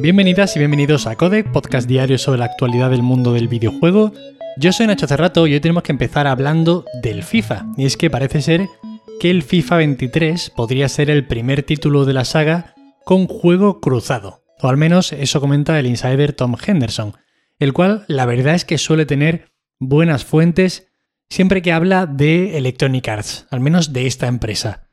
Bienvenidas y bienvenidos a Codec, podcast diario sobre la actualidad del mundo del videojuego. Yo soy Nacho Cerrato y hoy tenemos que empezar hablando del FIFA. Y es que parece ser que el FIFA 23 podría ser el primer título de la saga con juego cruzado. O al menos eso comenta el insider Tom Henderson, el cual la verdad es que suele tener buenas fuentes siempre que habla de Electronic Arts, al menos de esta empresa.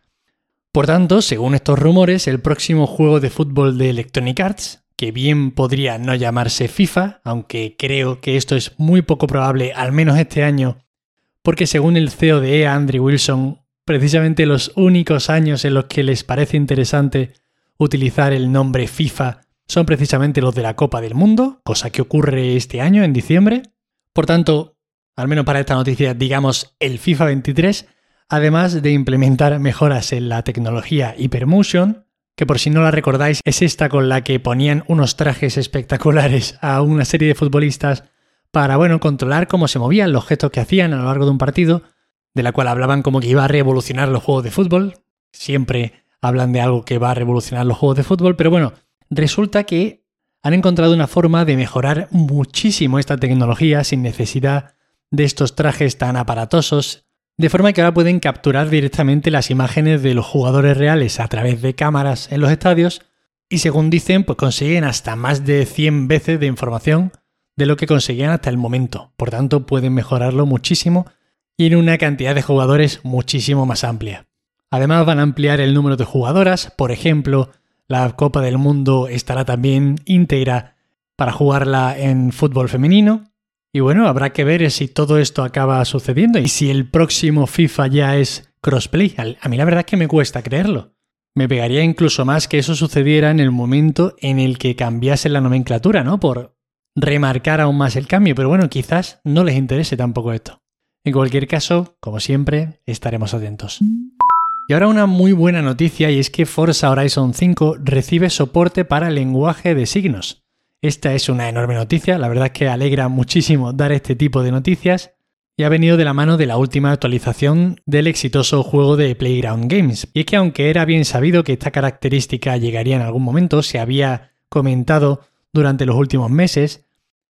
Por tanto, según estos rumores, el próximo juego de fútbol de Electronic Arts, que bien podría no llamarse FIFA, aunque creo que esto es muy poco probable, al menos este año, porque según el CEO de EA, Andrew Wilson, precisamente los únicos años en los que les parece interesante utilizar el nombre FIFA son precisamente los de la Copa del Mundo, cosa que ocurre este año, en diciembre. Por tanto, al menos para esta noticia, digamos el FIFA 23, además de implementar mejoras en la tecnología Hypermotion, que por si no la recordáis es esta con la que ponían unos trajes espectaculares a una serie de futbolistas para, bueno, controlar cómo se movían, los gestos que hacían a lo largo de un partido, de la cual hablaban como que iba a revolucionar los juegos de fútbol. Siempre hablan de algo que va a revolucionar los juegos de fútbol, pero bueno, resulta que han encontrado una forma de mejorar muchísimo esta tecnología sin necesidad de estos trajes tan aparatosos de forma que ahora pueden capturar directamente las imágenes de los jugadores reales a través de cámaras en los estadios y según dicen, pues consiguen hasta más de 100 veces de información de lo que conseguían hasta el momento. Por tanto, pueden mejorarlo muchísimo y en una cantidad de jugadores muchísimo más amplia. Además, van a ampliar el número de jugadoras, por ejemplo, la Copa del Mundo estará también íntegra para jugarla en fútbol femenino y bueno, habrá que ver si todo esto acaba sucediendo y si el próximo FIFA ya es crossplay. A mí la verdad es que me cuesta creerlo. Me pegaría incluso más que eso sucediera en el momento en el que cambiase la nomenclatura, ¿no? Por remarcar aún más el cambio, pero bueno, quizás no les interese tampoco esto. En cualquier caso, como siempre, estaremos atentos. Y ahora una muy buena noticia y es que Forza Horizon 5 recibe soporte para lenguaje de signos. Esta es una enorme noticia, la verdad es que alegra muchísimo dar este tipo de noticias y ha venido de la mano de la última actualización del exitoso juego de Playground Games. Y es que aunque era bien sabido que esta característica llegaría en algún momento, se había comentado durante los últimos meses,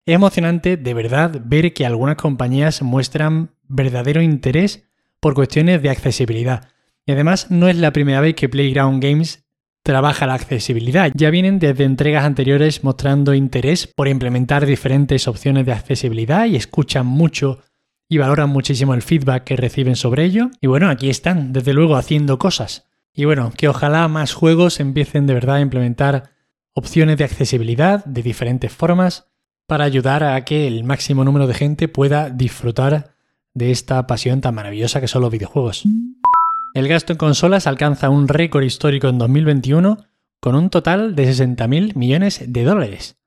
es emocionante de verdad ver que algunas compañías muestran verdadero interés por cuestiones de accesibilidad. Y además no es la primera vez que Playground Games trabaja la accesibilidad. Ya vienen desde entregas anteriores mostrando interés por implementar diferentes opciones de accesibilidad y escuchan mucho y valoran muchísimo el feedback que reciben sobre ello. Y bueno, aquí están, desde luego, haciendo cosas. Y bueno, que ojalá más juegos empiecen de verdad a implementar opciones de accesibilidad de diferentes formas para ayudar a que el máximo número de gente pueda disfrutar de esta pasión tan maravillosa que son los videojuegos. El gasto en consolas alcanza un récord histórico en 2021 con un total de 60.000 millones de dólares.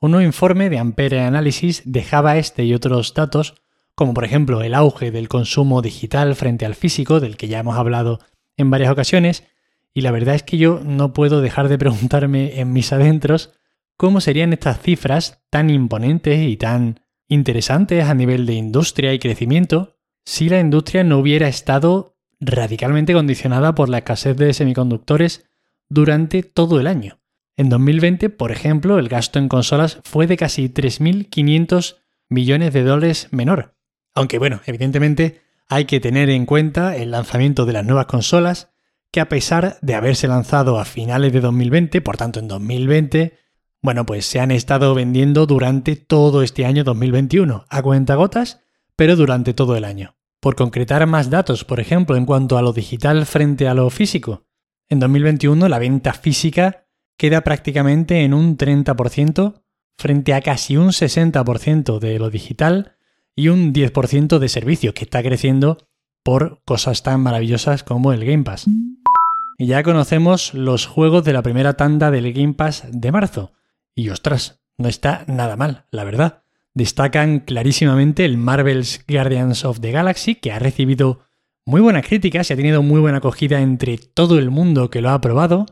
Un nuevo informe de Ampere Analysis dejaba este y otros datos, como por ejemplo el auge del consumo digital frente al físico, del que ya hemos hablado en varias ocasiones, y la verdad es que yo no puedo dejar de preguntarme en mis adentros cómo serían estas cifras tan imponentes y tan interesantes a nivel de industria y crecimiento si la industria no hubiera estado radicalmente condicionada por la escasez de semiconductores durante todo el año. En 2020, por ejemplo, el gasto en consolas fue de casi 3.500 millones de dólares menor. Aunque bueno, evidentemente hay que tener en cuenta el lanzamiento de las nuevas consolas, que a pesar de haberse lanzado a finales de 2020, por tanto en 2020, bueno, pues se han estado vendiendo durante todo este año 2021, a cuentagotas, pero durante todo el año. Por concretar más datos, por ejemplo, en cuanto a lo digital frente a lo físico, en 2021 la venta física queda prácticamente en un 30% frente a casi un 60% de lo digital y un 10% de servicios, que está creciendo por cosas tan maravillosas como el Game Pass. Y ya conocemos los juegos de la primera tanda del Game Pass de marzo. Y ostras, no está nada mal, la verdad destacan clarísimamente el Marvel's Guardians of the Galaxy, que ha recibido muy buenas críticas y ha tenido muy buena acogida entre todo el mundo que lo ha probado.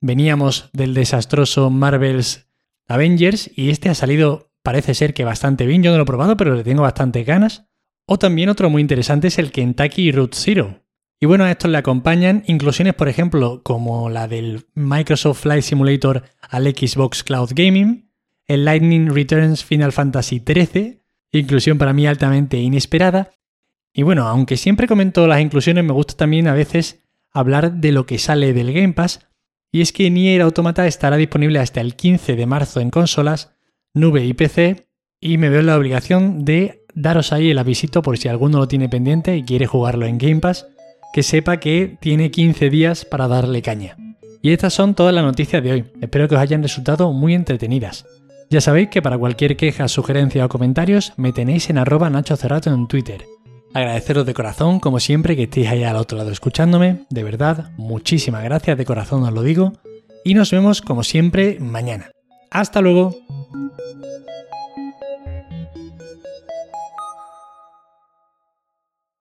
Veníamos del desastroso Marvel's Avengers y este ha salido, parece ser que bastante bien. Yo no lo he probado, pero le tengo bastante ganas. O también otro muy interesante es el Kentucky Root Zero, Y bueno, a estos le acompañan inclusiones, por ejemplo, como la del Microsoft Flight Simulator al Xbox Cloud Gaming, el Lightning Returns Final Fantasy XIII, inclusión para mí altamente inesperada. Y bueno, aunque siempre comento las inclusiones, me gusta también a veces hablar de lo que sale del Game Pass, y es que Nier Automata estará disponible hasta el 15 de marzo en consolas, nube y PC, y me veo en la obligación de daros ahí el avisito por si alguno lo tiene pendiente y quiere jugarlo en Game Pass, que sepa que tiene 15 días para darle caña. Y estas son todas las noticias de hoy, espero que os hayan resultado muy entretenidas. Ya sabéis que para cualquier queja, sugerencia o comentarios me tenéis en arroba Nacho Cerrato en Twitter. Agradeceros de corazón, como siempre, que estéis ahí al otro lado escuchándome. De verdad, muchísimas gracias, de corazón os lo digo. Y nos vemos, como siempre, mañana. Hasta luego.